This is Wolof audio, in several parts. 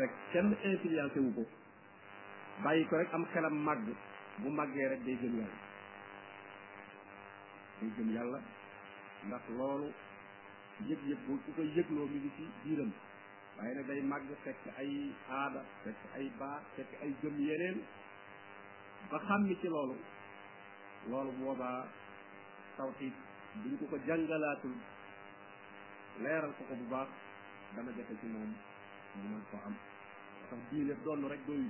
rek kenn influencé wu ko bàyyi ko rek am xelam màgg bu màggee rek day gëm yàlla day gëm yàlla ndax loolu yëg-yëg bu ku koy yëgloo mi ngi ci biiram waaye nag day màgg fekk ay aada fekk ay baax fekk ay gëm yeneen ba xàmmi ci loolu loolu boobaa tawxiid bu ñu ko ko jàngalaatul leeral ko ko bu baax dana jafe ci moom ñu mën ko am tax diine doon rek doyu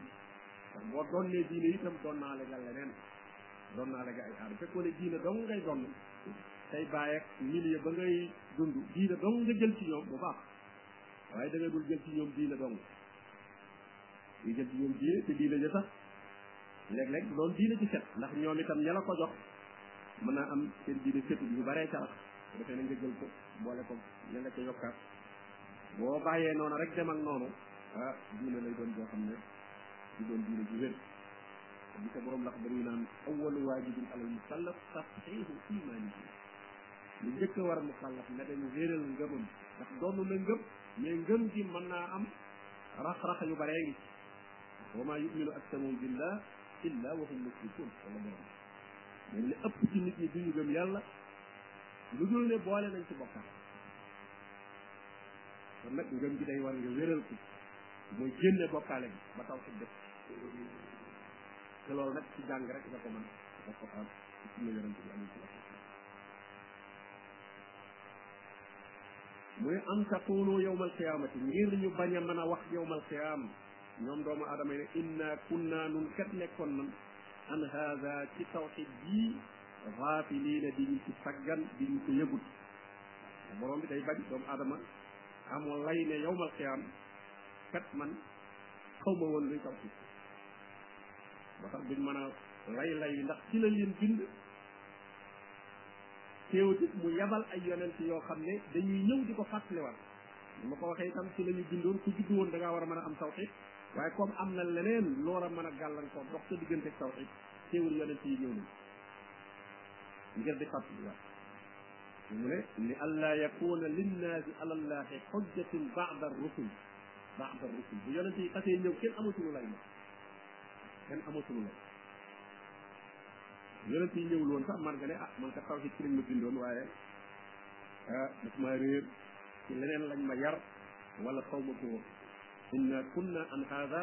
ndax boo doonee diine itam doon naa la nga leneen doon naa la nga ay aar fekkoo ne diine dong ngay doon tey bàyyi ak milieu ba ngay dund diine dong nga jël ci ñoom bu baax waaye da ngay dul jël ci ñoom diine dong nga jël ci ñoom diine te diine ja sax léeg-léeg doon diine ci set ndax ñoom itam ña la ko jox mën naa am seen diine setul yu baree ca la dafay na nga jël ko boole ko ña nga ca yokkaat boo bàyyee noonu rek dem ak noonu ah diine lay doon boo xam ne di doon diine ji wér bi sa borom lax dañuy naan awalu waajibin alal musallaf tasxiihu imaanihi lu njëkk a war musallaf nga dem wéeral ngëmam ndax doon na ngëm mais ngëm gi mën naa am rax-rax yu baree ngi wa maa yuminu aktaruhum billah illa wa hum mushrikun wala borom mais li ëpp ci nit ñi duñu gëm yàlla lu dul ne boole nañ ci bokkaale kon nag ngëm gi day war nga wéral ko mooy génne bokkaale bi ba taw si def te loolu nag ci jàng rek nga ko mën a ko am ci sunna yonente bi alayhi salaatu muy am taqulu yawmal qiyaamati ngir ñu bañ a mën a wax yawmal qiyaam ñoom doomu aadama yi ne inna kunna nun kat nekkoon nan an haada ci tawxid bii xaafiliina di ñu ci saggan di ñu ko yëgul borom bi day bañ doomu aadama amoo lay ne yowmal xiyaam kat man xaw ma woon luy taw si ba tax duñ mën a lay lay ndax ci la leen bind teewut it mu yabal ay yonent yoo xam ne dañuy ñëw di ko fàttaliwaat li ma ko waxee itam ci la ñu bindoon ku juddu woon da ngaa war a mën a am tawxiid waaye comme am na leneen loola mën a gàllankoor dox sa diggante ak tawxiid teewul yonent yi ñëw nañ ngir di fàttali waat mu ne li allaa yakuna linnaasi ala llahi xujjatun baada rusul baada rusul bu yonent yi xasee ñëw kenn amatulu lay ma kenn amatulu lay yonent yi ñëwul woon sax man nga ne ah man ka taw si ci lañ ma bindoon waaye ah daf maa réer ci leneen lañ ma yar wala xaw ma ko woon inna kunna an hada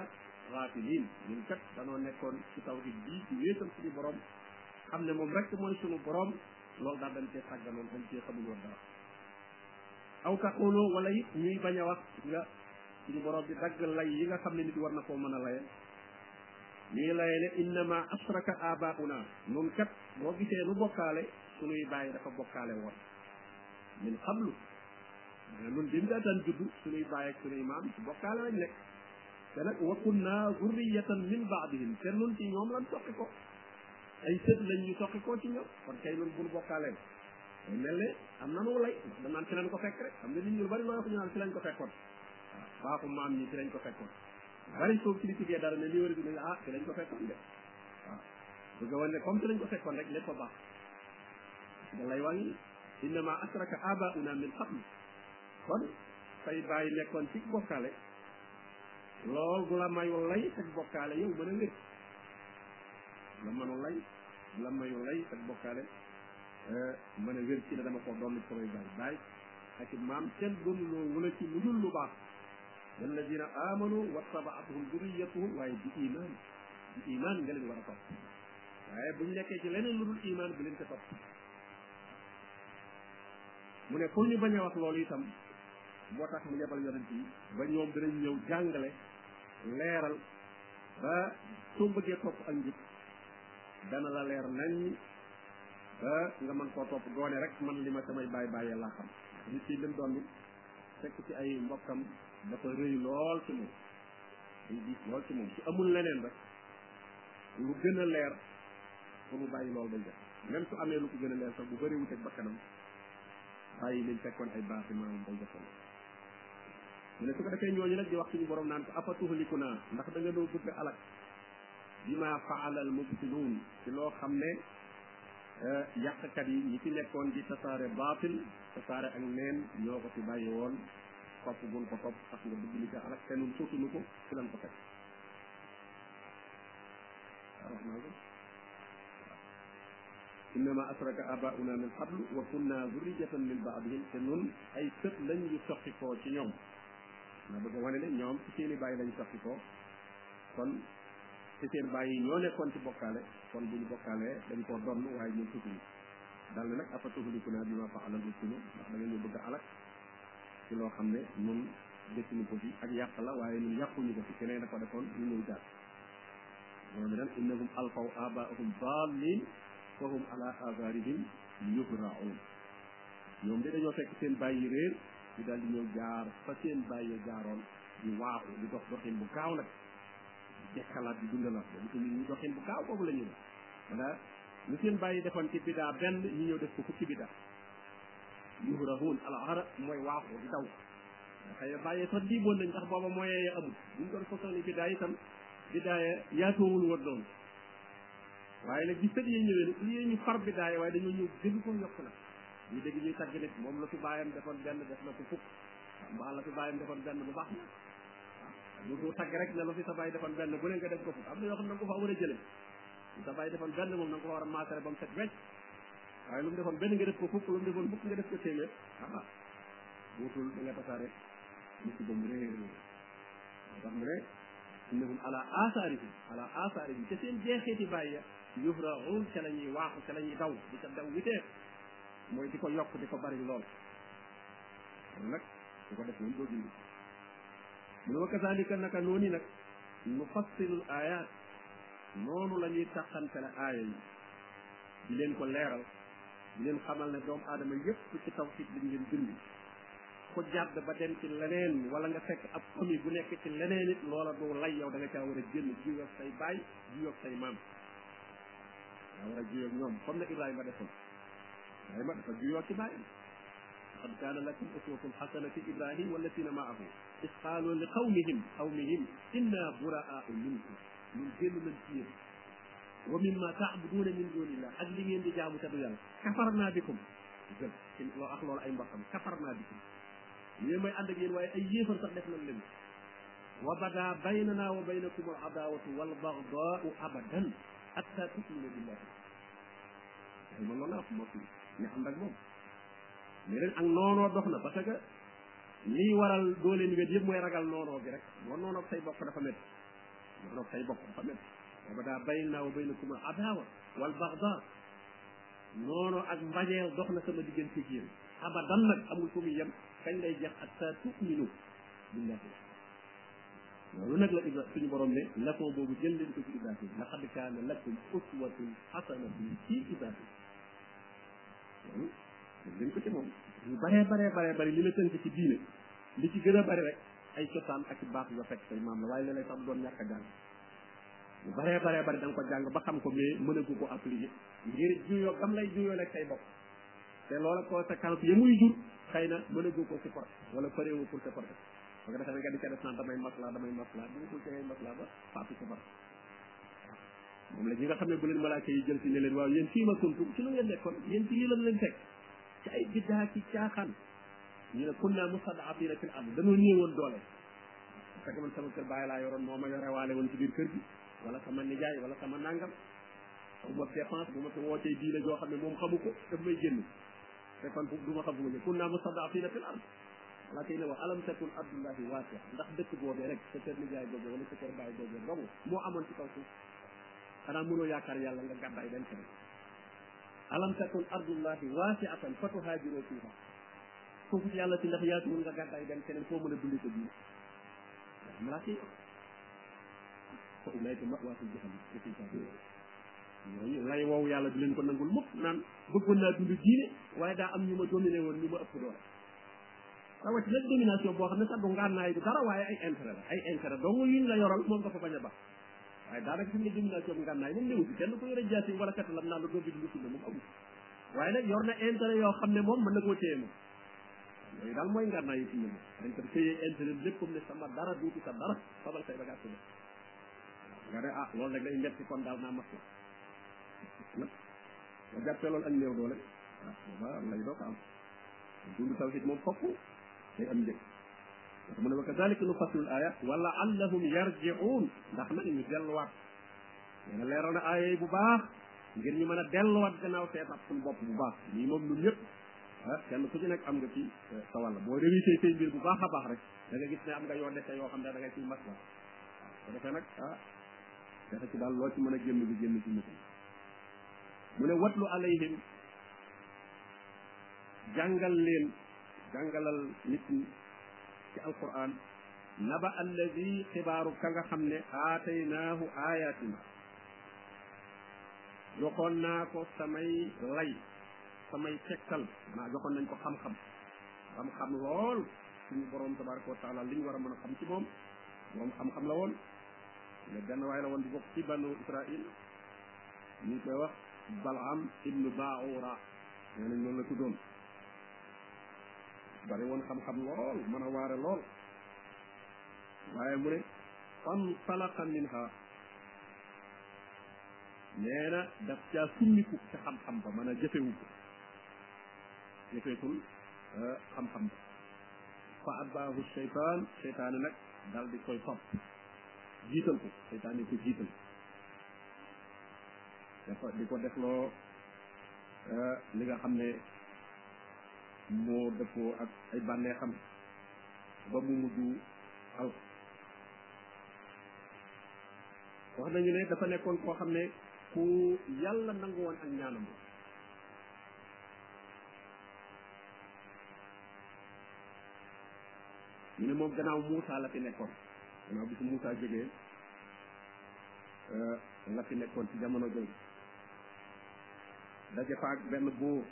gaafilin ñun kat danoo nekkoon ci tawhid bii ci wéetal suñu borom xam ne moom rek mooy suñu borom loolu daal dañ cee sàgganoon dañ cee xamul woon dara aw taqulu wala it ñuy bañ a wax nga suñu borom bi dagg lay yi nga xam ne nit war na koo mën a laye ñuy laye ne innama asraka abauna nun kat boo gisee nu bokkaale suñuy bàyyi dafa bokkaale woon min xablu mais nun bi mu daataan juddu suñuy baay ak suñuy maam ci bokkaale lañ nekk te nag wa kunna zurriyatan min baadihim te nun ci ñoom lan soqi ko ay sët lañ ñu soqi ko ci ñoom kon kay nun buñu bokkaaleen day mel ne am na nu lay ndax dañ naan ci lañ ko fekk rek xam nga nit ñu bari loo ko ñu naan ci lañ ko fekkoon waaw baaxu maam ñi ci lañ ko fekkoon bari soo critiqué dara ne lii war a bi ah ci lañ ko fekkoon de waaw bëgg a wane ne comme ci lañ ko fekkoon rek lépp a baax da lay wàññi innama asraka abauna min qabl kon say bàyyi nekkoon ci bokkaale lool du la mayu lay ak bokkaale yow mën a wér la mënu lay du la mayu lay ak bokkaale eh, mën a wér ci ne dama ko doon ci samay bàyyi bàyyi ak maam kenn gënuloo wala ci lu dul lu baax walladina amanu wattabaatuhum duriyatuhum waaye bi iman bi iman nga leen war a topp waaye bu ñu nekkee ci leneen lu dul iman bu leen ko topp mu ne pour ñu bañ a wax loolu itam moo tax mu yebal yonent yi ba ñoom dinañ ñëw jàngale leeral ba soo bëggee topp ak njub dana la leer nañ ba nga mën koo topp doone rek man li ma samay bàyyi bàyyee laa xam nit ki lim doon nit fekk ci ay mbokkam dafa rëy lool ci moom day diis lool ci moom su amul leneen rek lu gën a leer pour mu bàyyi loolu day def même su amee lu ko gën a leer sax bu bëri wuteeg bakkanam bàyyi liñ fekkoon ay baaxi maanaam day defal mu ne su ko defee ñooñu nag di wax suñu borom naan ko afatuhliku naa ndax da nga doo bëgg alak bi ma faalal mubtiluun ci loo xam ne eh, yàqkat yi ñi fi nekkoon di tasaare baatil tasaare ak neen ñoo ko fi bàyyi woon topp gun ko topp sax nga bëgg li ko alak te nun sotunu ko ci lan ko fekk innama asraka abauna min qablu wa kunna zurriyatan min baadihim te nun ay sët lañ yu soqi koo ci ñoom na bëgg a wane ne ñoom ci seen i bàyyi lañ soqi koo kon ci seen bàyyi yi ñoo nekkoon ci bokkaale kon bu ñu bokkaalee dañ koo donn waaye ñun tuuti dal na nag afatuhlikuna bima faala al-mubtilun ndax da ngeen ñu bëgg a alak ci loo xam ne ñun defuñu ko fi ak yàq la waaye ñun yàquñu ko fi keneen da ko defoon ñu ñëw jaar moo ne ren innahum alfaw abaahum daalin fa hum ala azarihim yuhraun ñoom de dañoo fekk seen bàyyi réer ñu daal di ñëw jaar fa seen bàyyi jaaroon di waaxu di dox doxin bu gaaw nag di dekkalaat di dundalaat ba gis ñu doxin bu gaaw boobu la ñu ne wala lu seen bàyyi defoon ci bidaa benn ñu ñëw def ko fukki bidaa yuhrahuun al ara mooy waaxu di daw xëy na bàyyee sax diiboon nañ ndax booba moyen ya amul bu ñu doon fosooni bi daay itam bi daaya yaatoowul woon noonu waaye nag bi sët yee ñëwee nag lii ñu far bi daaya waaye dañoo ñëw gën ko yokk nag ñu dégg ñuy tàgg nit moom la fi bàyyam defoon benn def na ko fukk mbaa la fi bàyyam defoon benn bu baax na waaw bu tàgg rek ne la fi sa bàyyi defoon benn bu ne nga def ko fukk am na yoo xam ne da nga ko fa war a jëlee sa bàyyi defoon benn moom da nga ko war a maasare ba mu set wecc waaye lu mu defoon benn nga def ko fukk lu mu defoon fukk nga def ko téeméer ah wutul da nga tasaare musiba mu réer moo tax mu ne innahum ala asaarihim ala asaarihim te seen jeexeeti bàyyi ya yuhraun ca la ñuy waaxu ca la ñuy daw di ca daw witeer mooy di ko yokk di ko bari lool kon nag su ko def moom doo dindi mu ne wa kazalika naka noonu nag nu fassilul ayat noonu la ñuy tàqante la aaya yi di leen ko leeral di leen xamal ne doomu aadama yëpp ci tawxiid lañ leen bind ku jàdd ba dem ci leneen wala nga fekk ab famille bu nekk ci leneen it loola du lay yow da nga caa war a génn jiw ak say baay jiw ak say maam daa war a jiw ak ñoom comme na Ibrahima defoon Ibrahima dafa juyoo ci baay qad kaana lakum uswatun xasana fi Ibrahim wallazina maahu is qaalu li qawmihim qawmihim inna buraa'u minkum ñun génn nañ ci yéen wa mimma taabuduuna min dunillah ak li ngeen di jaamu te du yàlla kafar naa bikum jël ci loo ak loolu ay mbokkam kafar naa bikum yéen may ànd ak yéen waaye ay yéefar sax def nañ leen wa bada baynana wa baynakum al adawatu wal bagdaau abadan hatta tuminu billahi ay ma loolu la mbokk yi ñu ànd ak moom mais leen ak noonoo dox na parce que lii waral doo leen wet yëpp mooy ragal noonoo gi rek boo noonoo say bokk dafa métti dafa doon fay boppam fa mel wa badaa baynanaa wa baynakum al adaawa wal baxdaa noonu ak mbañeel dox na sama diggante ak yéen abadan nag amul fu muy yem kañ lay jeex ak sa tu'minu billahi loolu nag la ibra suñu borom ne leçon boobu jël leen ko ci ibrahim laqad kaana lakum uswatun xasanatun ci ibrahim loolu jël leen ko ci moom yu baree baree baree bari li la tënk ci diine li ci gën a bari rek ay cosaan ak baat yoo fekk say maam la waaye léeg-léeg sax doon ñàkk a jàng yu baree baree bari da nga ko jàng ba xam ko mais mën a gu ko appliquer ngir juyoo gam lay juyoo lekk say bopp te loola conséquence ya muy jur xëy na mën a gu ko supporter wala parewu pour supporter parce que dafa nga di ca def naan damay maslaa damay maslaa bu ko cee maslaa ba faatu ci bar moom la ñi nga xam ne bu leen malaaka yi jël si ne leen waaw yéen fii ma kuntum ci lu ngeen nekkoon yéen ci lii la leen fekk ci ay biddaa ci caaxaan ñu ne kunna mustad'afina fil ard dañoo néewoon doole fekk man sama kër bàyyi laa yoroon moo ma yore waale woon ci biir kër gi wala sama nijaay wala sama nangam bu ma dépense bu ma ko wootee diine joo xam ne moom xamu ko daf may génn te kon du ma xam fu ma jëm kunna mustad'afina fil ard la koy ne wax alam takun abdullahi waasi'a ndax dëkk boobee rek sa kër nijaay boobee wala sa kër baay boobee dong moo amoon ci kaw suuf xanaa mënoo yaakaar yàlla nga gàddaay dem feneen alam takun ardullahi waasiatan fa tuhaajiroo fiiha foofu ci yàlla ci ndax yaatuwul nga gàddaay dem keneen foo mën a dund ko diine waaw malaaka yi fa ulayka ma'waahum jahannam te suñ saa ñooñu lay wow yàlla di leen ko nangul mukk naan bëggoon naa dund diine waaye daa am ñu ma dominé woon ñu ma ëpp doole rawati nag domination boo xam ne sax du ngànnaay du dara waaye ay intérêt la ay intérêt dong yuñ la yoral moom nga fa bañ a baax waaye daanaka fi mu ne jëm naa coob ngànnaay moom néew si kenn ko yore jaasi wala kat lam naa la doo bi dugg sunna moom amul waaye nag yor na intérêt yoo xam ne moom mën na koo téye moom yooyu daal mooy ngànnaay yi sunna moom dañ ko téye intérêt lépp comme ne sama dara duutu sa dara fabal say bagaas sunna nga ne ah loolu nag day metti kon daal naa mat la nga jàppee loolu ak néew doole waaw lay doo ko am dund tawxid moom fokk day am njëg ndax mu ne wa kadalika nu fasilul ayat wala allahum yarjiun ndax nag ñu delluwaat nee na leeral na aaya yi bu baax ngir ñu mën a delluwaat gannaaw seetaat suñu bopp bu baax lii moom ñun ñëpp ah kenn ku ci nekk am nga ci sa wàll boo révisé say mbir bu baax a baax rek da nga gis ne am nga yoo dese yoo xam ne da nga ciy mas la ko defee nag ah defe ci daal loo ci mën a génn bi génn ci mutum mu ne watlu alayhim jàngal leen jàngalal nit ñi ci alquran naba alladi xibaaru ka nga xam ne aataynaahu ayatina joxoon naa ko samay lay samay tegtal maa joxoon nañ ko xam-xam xam-xam lool suñu borom tabaraka wa taala li ñu war a mën a xam ci moom moom xam-xam la woon ne benn waay la woon di bokk ci banu israil ñu koy wax Balaam ibnu Baawura nee nañ noonu la tuddoon bari woon xam-xam lool mën a waare lool waaye mu ne fan talaqa minha nee na daf caa summiku ca xam-xam ba mën a jëfewu ko jëfeetul xam-xam ba fa abbaahu seytaan seytaane nag dal di koy topp jiital ko seytaane ko jiital dafa di ko defloo li nga xam ne moo dëppoo ak ay bànneexam ba mu mujj al wax nañu ne dafa nekkoon koo xam ne ku yàlla nangu woon ak ñaanam la ñu ne moom gannaaw Moussa la fi nekkoon gannaaw bi fi Moussa jógee la fi nekkoon ci jamono jooju daje fa ak benn buur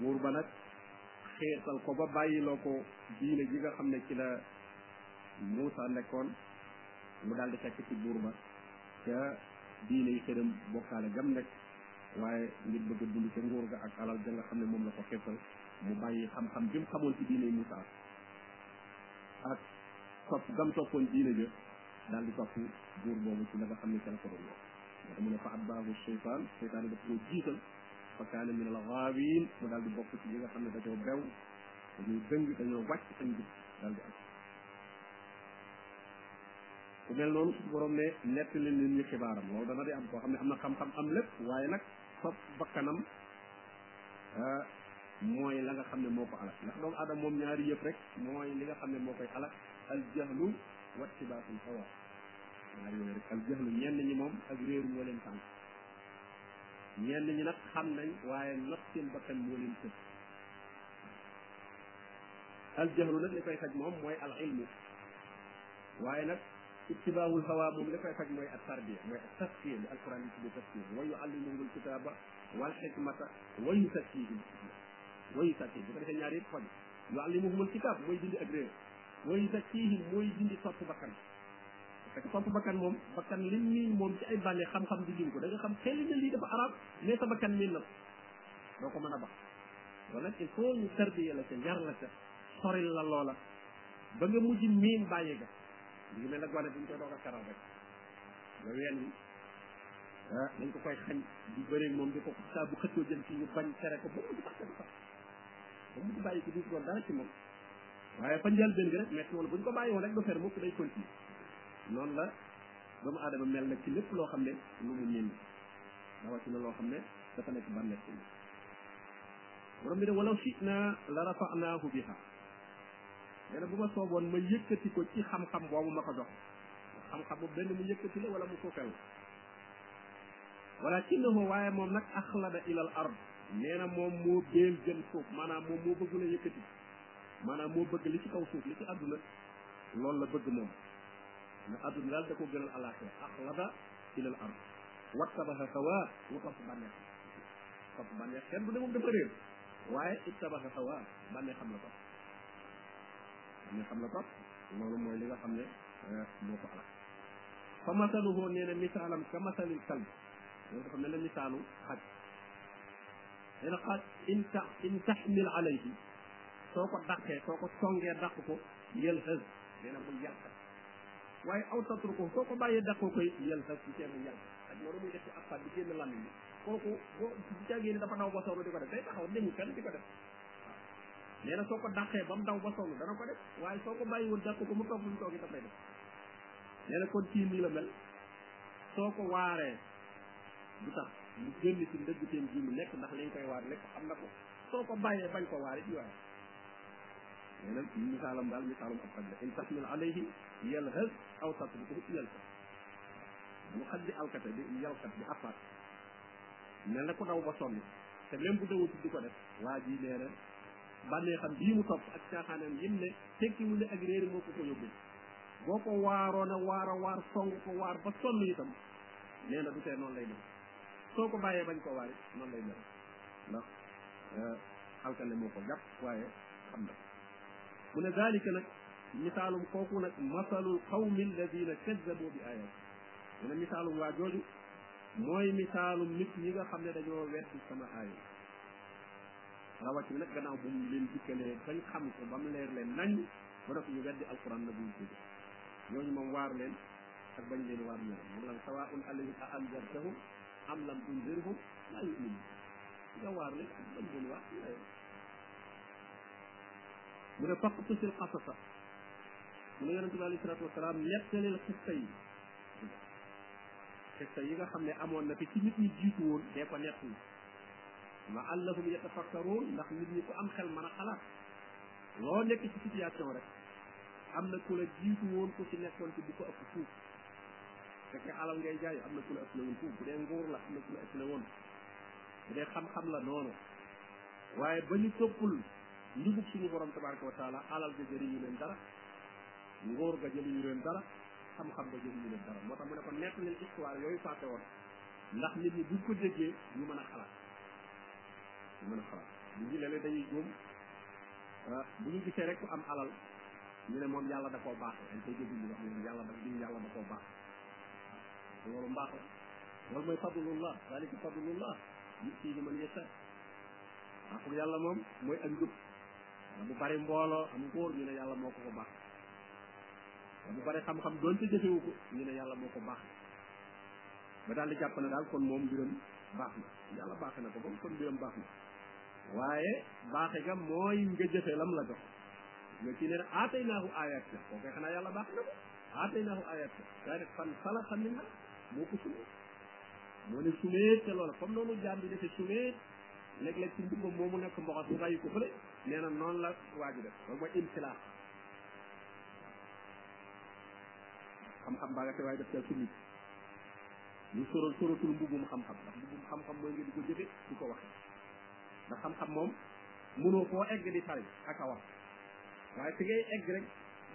buur ba nag xeetal ko ba bàyyiloo ko diine ji nga xam ne ci la Muusa nekkoon mu daal di fekk ci buur ba ca diine yi xëram bokkaale gam nekk waaye ngir bëgg a dund ca nguur ga ak alal ja nga xam ne moom la ko xeetal mu bàyyi xam-xam bi mu xamoon ci diine yi Muusa ak topp gam toppoon diine ja daal di topp buur boobu ci la nga xam ne ca la ko doon wax ndax mu ne fa abbaahu seytaan seytaan daf koo jiital fa kaana min al gaawiin mu daal di bokk ci ñi nga xam ne dañoo bew dañoo dëng dañoo wàcc seen jub daal di ak ku mel noonu suñu borom ne nett leen nit ñi xibaaram loolu dana di am koo xam ne am na xam-xam am lépp waaye nag topp bakkanam ah, mooy la nga xam ne moo ko alak ndax doomu aadama moom ñaari yëpp rek mooy li nga xam ne moo koy alak al jahlu wat ci baatul xawa ñaari yooyu rek al jahlu ñenn ñi moom ak réer moo leen tànk ñenn ñi nag xam nañ waaye not seen bakkan moo leen tëb al jahlu nag li koy faj moom mooy al ilmu waaye nag ittibaawul hawa moom li koy faj mooy ak tarbiya mooy ak tasfiya li alquran yi tuddee tasfiya wa yuallimuhum alkitaba wal xikmata wa yusakkihim wa yusakkihim bu ko defee ñaar yëpp faj yuallimuhum al kitab mooy dindi ak réer wa yusakkihim mooy dindi topp bakkan parce que topp bakkan moom bakkan li miin moom ci ay bànnee xam-xam di lim ko da nga xam xel na lii dafa arab mais sa bakkan miin na doo ko mën a bax loolu nag il faut ñu tarbiya la ca yar la ca soril la loola ba nga mujj miin bàyyi ga li mel ne gone bi ñu koy doog a karal rek ba ween bi ah dañ ko koy xañ di bëreeg moom di ko saa bu xëccoo jëm ci ñu bañ tere ko ba mu di bàyyi ko ba mu di bàyyi ko di ko dara ci moom waaye fa njël benn gi rek metti woon bu ñu ko bàyyi woon rek du fer mukk day continuer noonu la doomu aadama mel nag ci lépp loo xam ne lu mu ñënd rawatina loo xam ne dafa nekk bànneex ci borom bi ne walaw si naa la rafanaahu biha nee na bu ma sooboon ma yëkkati ko ci xam-xam boobu ma ko jox xam-xam boobu benn mu yëkkati la wala mu suufel walakinahu waaye moom nag axlada ilal ard nee na moom moo béel jëm suuf maanaam moom moo bëgg la yëkkati maanaam moo bëgg li ci kaw suuf li ci àdduna loolu la bëgg moom na àdduna daal da ko gënal alaxira axlada ilal ard wattabaxa sawa mu topp bànneex topp bànneex kenn du ne moom dafa réer waaye ittabaxa sawa bànneex xam la topp bànneex xam la topp loolu mooy li nga xam ne euh, moo ko alal fa masaluhoo nee na misaalam ka masalil kalb loolu dafa mel ne misaalu xaj nee na xaj in ta in taxmil alayhi soo ko dàqee soo ko songee dàq ko yel xës nee na mu yàq waaye aw tatru ko soo ko bàyyee dàqoo koy yel xës ci seen yàq ak loolu muy def ci asfal bi génn làmmiñ bi kooku boo bu jàggee ni dafa daw ba sooru di ko def day taxaw demu kenn di ko def nee na soo ko dàqee ba mu daw ba sonn dana ko def waaye soo ko bàyyi woon dàq ko mu toog mu toog itam lay def nee na kon kii nii la mel soo ko waaree du tax mu génn ci ndëgg teen ji mu nekk ndax li nga koy waar lépp xam na ko soo ko bàyyee bañ ko waare di waaye nee na misaalam daal misaalam ab xaj la in taxmil alayhi yalhas aw tatrukuhu yalhas mu xaj di alkate di yalkat di afaat mel na ku daw ba sonn te même bu dawatu di ko def waa ji nee na bànnee xam bii mu topp ak caaxaanam yim ne tekkiwul ne ak réer moo ko ko yóbbu boo ko waaroo na waar a waar song ko waar ba sonn itam nee na du tee noonu lay mel soo ko bàyyee bañ ko waare noonu lay mel ndax alkale moo ko jàpp waaye xam na mu ne daalika nag misaalum kooku nag masalul qawmi alladina kaddabu bi ayat mu ne misaalum waa jooju mooy misaalum nit ñi nga xam ne dañoo wetti sama aay rawatina nag gannaaw bu mu leen dikkalee bañ xam ko ba mu leer leen nañ ba def ñu weddi alquran na buñ tudd ñooñu moom waar leen ak bañ leen waar ñoom moom lan sawaun alayhim a anzartahum am lam tunzirhum laa yu'minun nga waar leen ak bañ leen waar mu ne faqtusil qasasa mu ne yonente bi alayhi salatu wasalaam nettalil xista yi xista yi nga xam ne amoon na fi ci nit ñi jiitu woon dee ko nett yi la allahum yatafakkaroon ndax nit ñi ko am xel mën a xalaat loo nekk ci situation rek am na ku la jiitu woon ku ci nekkoon ci bu ko ëpp fuuf fekkee alal ngay jaay am na ku la ëpp la woon fuuf bu dee nguur la am na ku la ëpp la woon bu dee xam-xam la noonu waaye ba ñu toppul njubug suñu borom tabaraka wa taala alal ga jëriñu leen dara nguur ga jëriñu leen dara xam-xam ba jëriñu leen dara moo tax mu ne ko nekk leen histoire yooyu fàtte woon ndax nit ñi buñ ko déggee ñu mën a xalaat ñu mën a xalaat nit ñi léeg-léeg dañuy juum ah, bu ñu gisee rek ku am alal ñu ne moom yàlla da koo baaxee dañ koy dégg ñu wax ne yàlla da diw yàlla da koo baax loolu mbaax la loolu mooy fadlullah dalika fadlullah yu'tiihi man yashaa waaw pour yàlla moom mooy ak njub mu bari mbooloo am góor ñu ne yàlla moo ko ko baax mu bari xam-xam doonte jëfewu ko ñu ne yàlla moo ko baax ba daal di jàpp ne daal kon moom mbiram baax na yàlla baaxe na ko moom kon mbiram baax na waaye baaxe ga mooy nga jëfe lam la jox nga ci ne aatay naahu ayat ka koo koy xanaa yàlla baax na ko aatay naahu ayat ka waaye nag fan sala xam ne nag moo ko sumee moo ne sumee te loola comme noonu jaam bi defee sumee léeg-léeg ci ndimbam moomu nekk mboxot mu bàyyi ko fële nee na noonu la waa ji def loolu mooy imtilaax xam-xam baa nga te waaye def ca summi ñu sóoral sóoratul mbubum xam-xam ndax mbubum xam-xam mooy nga di ko jëfe di ko waxe ndax xam-xam moom mënoo foo egg di tari ak a wax waaye fi ngay egg rek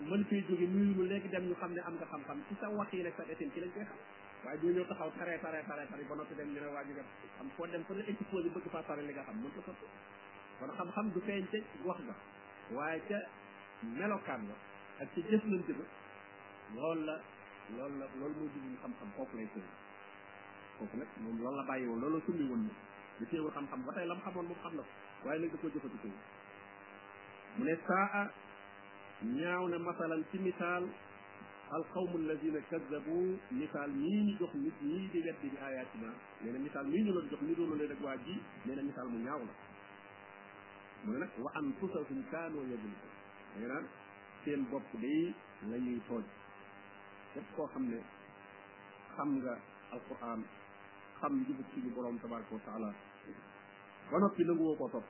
mën fee jóge nuyu lu léegi dem ñu xam ne am nga xam-xam ci sa wax yi nag sa etin ci lañ koy xam waaye doo ñëw taxaw tare tare tare tare ba noppi dem ñu ne waa ji def xam foo dem fa nga exposé bëgg faa tare li nga xam mën ko sotti kon xam-xam du feeñ ca wax nga waaye ca melokaan la ak ca jëflante ba loolu la loolu la loolu moo jublu xam-xam kooku lay sëñ kooku nag moom loolu la bàyyi woon loolu la summi woon nag da teewul xam-xam ba tey lam xamoon moom xam na ko waaye nag da koo jëfati ko mu ne saa a ñaaw na masalan ci misaal alqawmu alladina kadabu misaal mii ñu jox nit ñii di weddi bi ayatina nee na misaal mii ñu doon jox ñu doon leen ak waa ji nee na misaal mu ñaaw la mu ne nag wa anfusahum kaanoo yadlimun nee na seen bopp day la ñuy tooñ képp koo xam ne xam nga alquran xam njubug suñu borom tabaraka wa taala ba noppi nanguwoo koo topp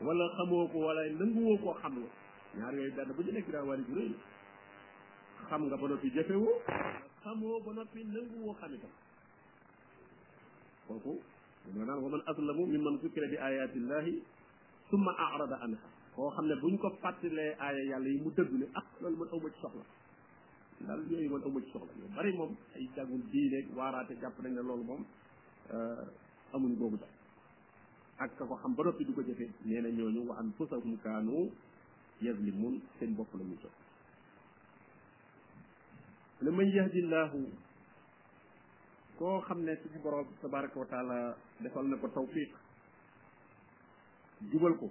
wala xamoo ko wala nanguwoo koo xam la ñaar yooyu benn bu ci nekk daa wari bu rëy xam nga ba noppi jëfewoo xamoo ba noppi nanguwoo xam itam kooku moo naan wa man aslamu mimman zukira bi ayati llahi summa arada anha koo xam ne buñ ko fàttalee aaya yàlla yi mu dëgg ne ah loolu man awma ci soxla daal yooyu man awma ci soxla yu bari moom ay jàngul diine waaraate jàpp nañ ne loolu moom amuñ boobu daal ak ka ko xam ba noppi du ko jëfe nee na ñooñu wa anfusahum kaanu yazlimun seen bopp la ñuy topp ne man yahdillahu koo xam ne suñu borom tabaraka wa taala defal na ko tawfiq jubal ko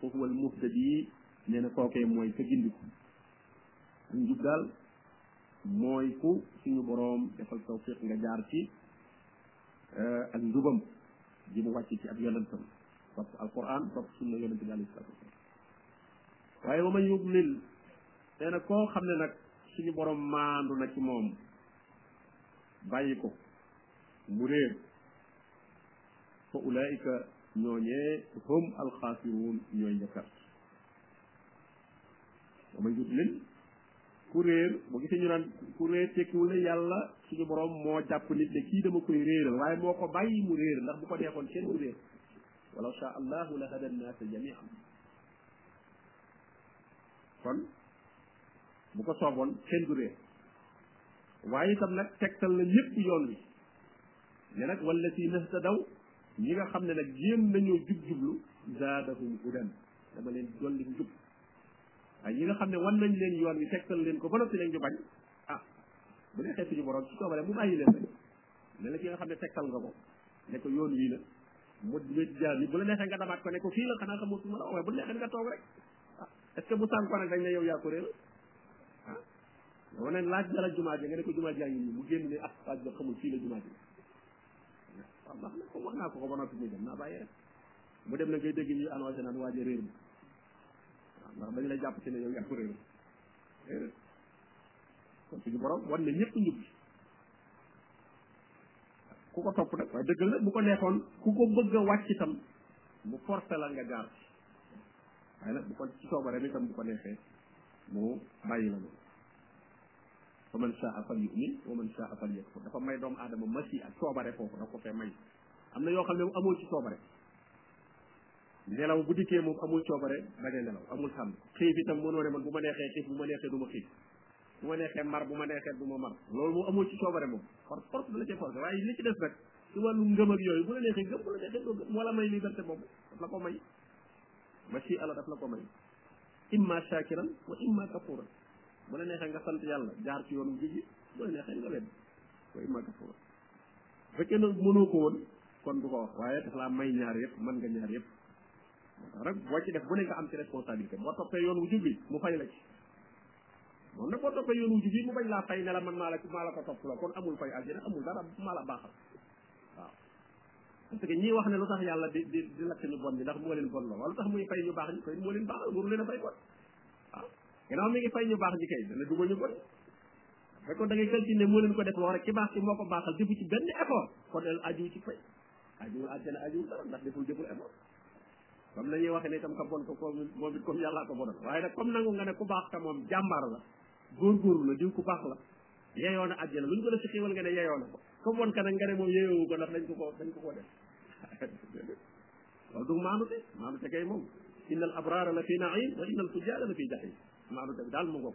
fa huwa al muhtadi nee na kookee mooy ka gindiku ak njub daal mooy ku suñu boroom defal tawfiq nga jaar ci ak njubam ji mu wàcc ci ak yonentam topp alquran topp sunna yonent bi alayhi salatu wasalam waaye wa man yudlil nee na koo xam ne nag suñu borom maandu na ci moom bàyyi ko mu réer fa ulaika ñooñee hum alxaasiruun ñooy njëkkar damay jut leen ku réer boo gisee ñu naan ku réer tekkiwul ne yàlla suñu borom moo jàpp nit ne kii dama koy réeral waaye moo ko bàyyi mu réer ndax bu ko neexoon kenn du réer walaw sha allahu la hada nnaasa jamian kon bu ko sooboon kenn du réer waaye itam nag tegtal na ñëpp yoon wi ne nag wala si nahta daw ñi nga xam ne nag jéem nañoo jub jublu zaadahum hudan dama leen dolli njub waaye ñi nga xam ne wan nañ leen yoon wi tegtal leen ko ba noppi leen ñu bañ ah bu neexee suñu borom ci coobare mu bàyyi leen rek ne la ki nga xam ne tegtal nga ko ne ko yoon wii la mu wéet jaar bi bu la neexee nga damaat ko ne ko fii la xanaa xamoo fi ma la waaye bu la neexee nga toog rek ah est ce que bu sànq nag dañ ne yow yaa ko réer ah dama ne laaj dara jumaa ji nga ne ko jumaa jaa ngi nii mu génn ne ah laaj ba xamul fii la jumaa ji waaw baax na ko wax naa ko ko ba noppi muy dem naa bàyyi rek mu dem na ngay dégg ñuy annoncé naan waaja réer ma waaw ndax dañu lay jàpp ci ne yow yaa ko réer déedéet kon suñu borom wan ne ñëpp njub ku ko topp nag waaye dëggal nag bu ko neexoon ku ko bëgg a wàcc itam mu forcé la nga jaar ci waaye nag bu ko ci soobareem itam bu ko neexee mu bàyyi la loolu fa man saa fal yu'min wa man saa fal yakfur dafa may doomu aadama masi ak soobare foofu da ko fee may am na yoo xam ne moom amul ci coobare nelaw bu dikkee moom amul coobare bañ a nelaw amul sàmm xiif itam mënoo ne man bu ma neexee xiif bu ma neexee du ma xiif bu ma neexee mar bu ma neexee du ma mar loolu moom amul ci coobare moom par force la ci force waaye li ci des nag ci wàllu ngëm ak yooyu bu la neexee gëm bu la neexee doo gëm wala may liberté boobu daf la ko may machi allah daf la ko may imma shakiran wa imma kafuran bu la neexee nga sant yàlla jaar ci yoonu jigi bu la neexee nga wedd wa imma kafuran bu fekkee nag mënoo ko woon kon du ko wax waaye daf laa may ñaar yëpp mën nga ñaar yëpp rek boo ci def bu ne nga am ci responsabilité boo toppee yoon wu jub bi mu fay la ci moom nag boo toppee yoon wu jub yi mu bañ laa fay ne la man maa la maa la ko topp la kon amul fay aljana amul dara maa la baaxal waaw parce que ñii wax ne lu tax yàlla di di di lakk ñu bon bi ndax moo leen bon la wala lu tax muy fay ñu baax ñi koy moo leen baaxal waru leen a fay kon waaw ginnaaw mi ngi fay ñu baax ñi kay dana duma ñu bon da ko da ngay calculer ne moo leen ko def loo rek ci baax ci moo ko baaxal defu ci benn effort kon del aju ci fay ajuwul àjjana ajuwul dara ndax deful jëful effort comme la ñuy waxee ne itam ka bon ko ko moom it comme yàllaa ko bonal waaye nag comme nangu nga ne ku baax ka moom jàmbaar la góorgóorlu la diw ku baax la yeyoo na àjjana lu ñu ko def ci xéewal nga ne yeyoo na ko ku bon ka nag nga ne moom yeyoowu ko ndax dañ ko ko dañ ko koo def loolu du maanu te maanu te kay moom inna al abrara la fi naim wa inna al fujjara la fi jahim maanu te bi daal mu ngoog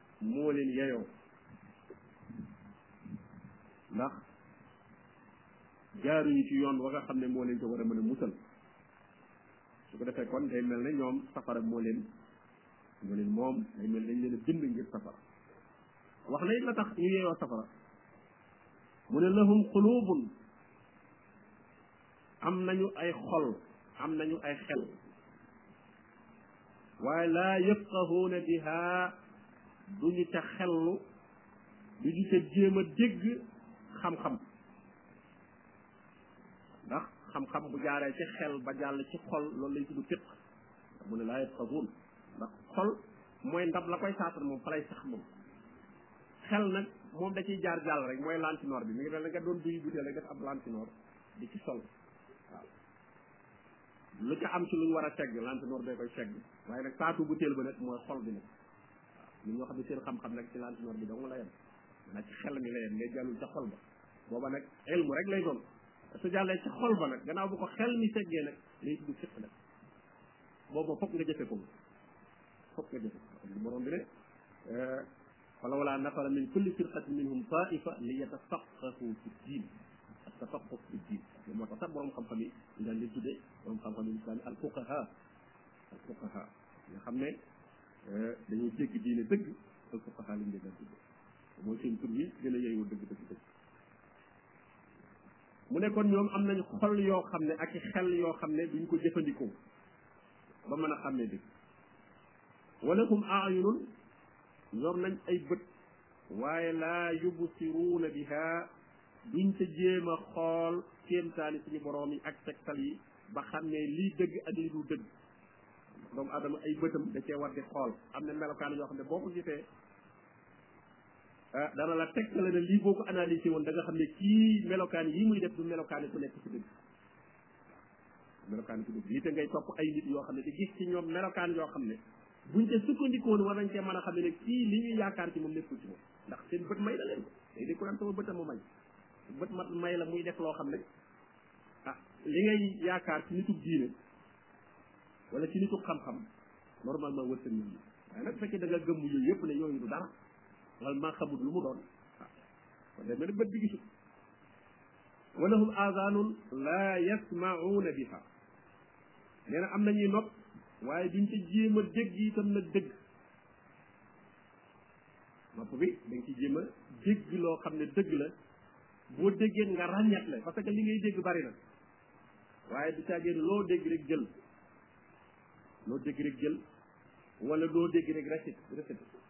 moo leen yeyoo ndax jaaruñu ci yoon wa nga xam ne moo leen ko war a mën a musal su ko defee kon day mel ne ñoom safara moo leen moo leen moom day mel dañ leen a bind ngir safara wax na it la tax ñu yeeyoo safara mu ne lahum qulubun am nañu ay xol am nañu ay xel waaye laa yafqahuuna biha duñu ca xellu duñu ca jéem a dégg xam-xam ndax xam-xam bu jaaree ci xel ba jàll ci xol loolu lañ tudd fiq mu ne laa yafqahuun ndax xol mooy ndab la koy saatal moom fa lay sax moom xel nag moom da ciy jaar jàll rek mooy lantinoor bi mi ngi mel ne nga doon duy butéel rek def ab lantinoor di ci sol waaw lu ca am ci lu ñu war a segg lantinoor bee koy segg waaye nag taatu bu téel ba nag mooy xol bi nag waaw ñun ñoo xam ne seen xam-xam nag ci lantinoor bi dong la yem nag ci xel mi la yem mais jàllul ca xol ba booba nag ilmu rek lay doon su jàllee ca xol ba nag gannaaw bu ko xel mi seggee nag lay tudd fiq nag booba foog nga jëfe ko foog nga jëfe ko borom bi ne falawlaa nafara min kulli firqatin minhum taifa li yatafaqahu fi diin ak tafaqu fi diin loolu moo tax sax borom xam-xam yi ñu daan leen tuddee borom xam-xam yi islam al fuqaha al fuqaha nga xam ne dañoo dégg diine dëgg al fuqaha lañ leen daan tuddee mooy seen tur yi gën a yeyoo dëgg dëgg dëgg mu ne kon ñoom am nañ xol yoo xam ne ak xel yoo xam ne duñ ko jëfandikoo ba mën a xàmmee dëgg walakum aayunun yor nañ ay bët waaye laa yubsiruuna biha duñ ca jéem a xool kéemtaani suñu boroom yi ak tegtal yi ba xam ne lii dëgg ak lii du dëgg doomu adama ay bëtam da cee war di xool am na melokaan yoo xam ne boo ko gisee ah, dana la tegtale ne lii boo ko analysé woon da nga xam ne kii melokaan yi muy def du melokaan yi ku nekk ci dëgg melokaan bu dëgg nite ngay topp ay nit yoo xam ne di gis ci ñoom melokaan yoo xam ne buñ ca sukkandikoon war nañ cee mën a xam ne kii li ñuy yaakaar ci moom nekkul ci moom ndax seen bët may la leen ko day dégg ko naan sama bëtam ma may bët mat may la muy def loo xam ne ah li ngay yaakaar ci nitu diine wala ci nitu xam-xam normalement wërsëg nit ñi waaye nag fekkee da nga gëmm yooyu yëpp ne yooyu du dara wala maa xamut lu mu doon ah kon day mel ne bët bi gisul wa lahum aazaanun laa yasmauuna biha nee na am nañuy nopp waaye duñ ca jéem a dégg itam nag dëgg nopp bi dañ ci jéem a dégg loo xam ne dëgg la boo déggee nga ràññat la parce que li ngay dégg bari na waaye du caageen loo dégg rek jël loo dégg rek jël wala loo dégg rek rafet rafet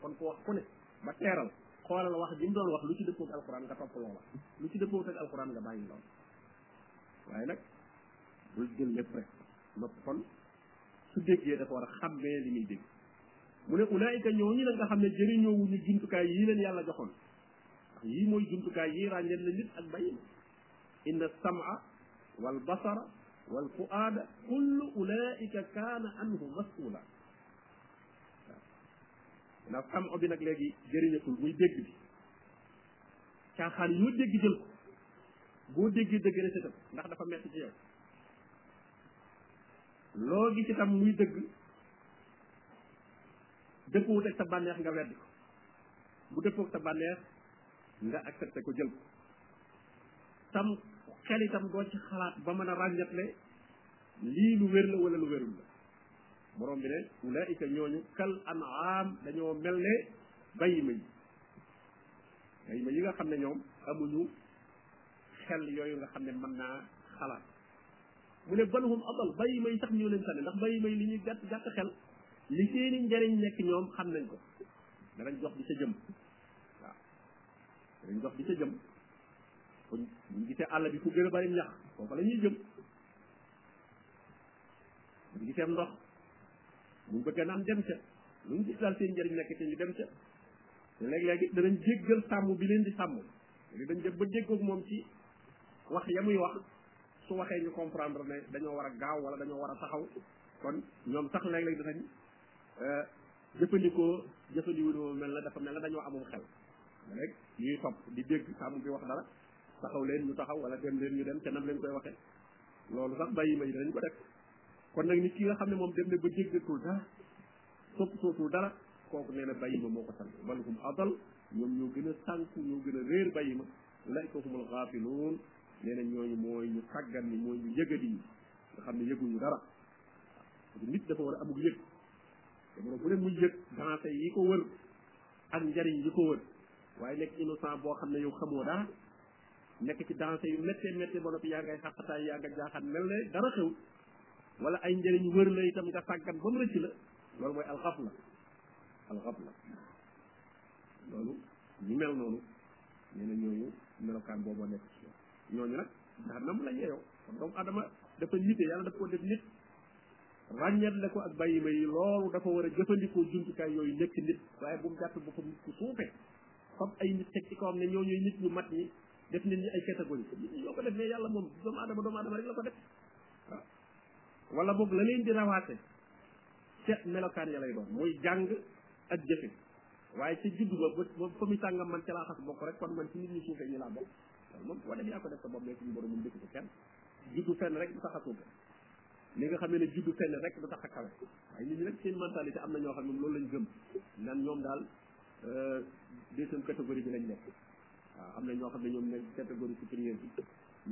kon ko wax ku ne ba teeral xoolal wax ji mu doon wax lu ci dëppoog alxuraan nga topp loola lu ci dëppoog ak alxuraan nga bàyyi lool waaye nag bul jël lépp rek nopp kon su déggee dafa war a xàmmee li muy dégg mu ne ulaayika ñooñu nag nga xam ne jëriñoo wuñu jumtukaay yii leen yàlla joxoon ndax yii mooy jumtukaay yii ràññeel la nit ak bàyyi ma inna sam'a wal basara wal fuaada kullu ulaayika kaana anhu mas'uula ndax sam o bi nag léegi jëriñatul muy dégg bi caaxaan yoo dégg jël ko boo déggee dëgg rek itam ndax dafa metti ci yow loo gis itam muy dëgg dëppoo ak sa bànneex nga wedd ko bu dëppoo ak sa bànneex nga accepté ko jël ko tam xel itam doo ci xalaat ba mën a ràññatle lii lu wér la wala lu wérul la borom bi ne ulaika ñooñu kal an'am dañoo mel ne bayima yi bayima yi nga xam ne ñoom amuñu xel yooyu nga xam ne mën naa xalaat mu ne balhum adal bayima yi sax ñoo leen tane ndax bayima yi li ñuy gàtt gàtt xel li seeni njëriñ nekk ñoom xam nañ ko danañ jox di sa jëm waaw danañ jox di sa jëm kon buñ gisee àll bi fu gën a bari ñax foofa la ñuy jëm buñ gisee ndox buñ bëggee naan dem ca luñ gis daal seen njëriñ nekk ci ñu dem ca te léeg-léeg it danañ jéggal sàmm bi leen di sàmm li dañ dem ba déggoog moom ci wax ya muy wax su waxee ñu comprendre ne dañoo war a gaaw wala dañoo war a taxaw kon ñoom sax léeg-léeg danañ euh, jëfandikoo jëfandikoo mel na dafa mel na dañoo amum xel rek ñuy topp di dégg sàmm bi wax dara taxaw leen ñu taxaw wala dem leen ñu dem te nam leen koy waxee loolu sax bàyyi ma yi danañ ko def kon nag nit ki nga xam ne moom dem na ba jéggatul dara sopp sootul dara kooku nee na bàyyi ma moo ko sànq bal hum adal ñoom ñoo gën a sànku ñoo gën a réer bàyyi ma ulaika humul gaafiluun nee na ñooñu mooy ñu sàggan ni mooy ñu yëgadi yi nga xam ne yëguñu dara nit dafa war a amug yëg jamono bu ne muy yëg dansé yi ko wër ak njariñ yi ko wër waaye nekk innocent boo xam ne yow xamoo dara nekk ci danse yu méttee méttee ba noppi yaa ngay xaqataay yaa nga jaaxaan mel ne dara xew wala ay njëriñ wër la itam nga sàggan ba mu rëcc la loolu mooy alxafla alxafla loolu ñu mel noonu nee na ñooñu melokaan booboo nekk ci ñooñu nag jahannam la yeeyoo kon doomu adama dafa nite yàlla daf ko def nit ràññeet la ko ak bàyyi ma yi loolu dafa war a jëfandikoo jumtukaay yooyu nekk nit waaye bu mu jàpp boppam nit ku suufee fab ay nit teg ci kawam ne ñoo ñooy nit ñu mat ñi def nit ñi ay catégorie nit ñi ñoo ko def mais yàlla moom doomu aadama doomu aadama rek la ko def waaw wala boog la leen di rawaate seet melokaan ya lay doon muy jàng ak jëfe waaye ca juddu ba ba fa muy tàngam man ca laa xas bokk rek kon man ci nit ñi suufee ñi laa bokk loolu moom boo def yaa ko def sa bopp mais suñu borom moom dëkk ko kenn juddu fenn rek du tax a suufe li nga xam ne juddu fenn rek du tax a kawe waaye nit ñi rek seen mentalité am na ñoo xam ne loolu lañ gëm nan ñoom daal deuxième catégorie bi lañ nekk waaw am na ñoo xam ne ñoom nekk catégorie supérieure bi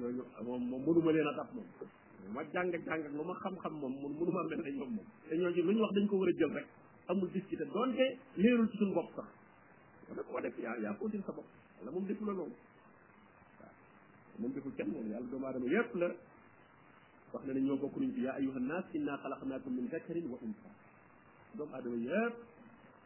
ñooñu moom moom mënuma leen a dab moom ma jàng jàng lu ma xam-xam moom mun mënuma mel ne ñoom moom te ñooñu lu ñu wax dañ ko war a jël rek amul discuté doonte leerul ci suñu bopp sax wala koo def yaa yaa ko dil sa bopp wala moom defu la loolu waaw moom deful kenn moom yàlla doomu aadama yépp la wax na ne ñoo bokk nañ ci yaa ayuha nnaas inna xalaqnaakum min dakarin wa unsa doomu aadama yépp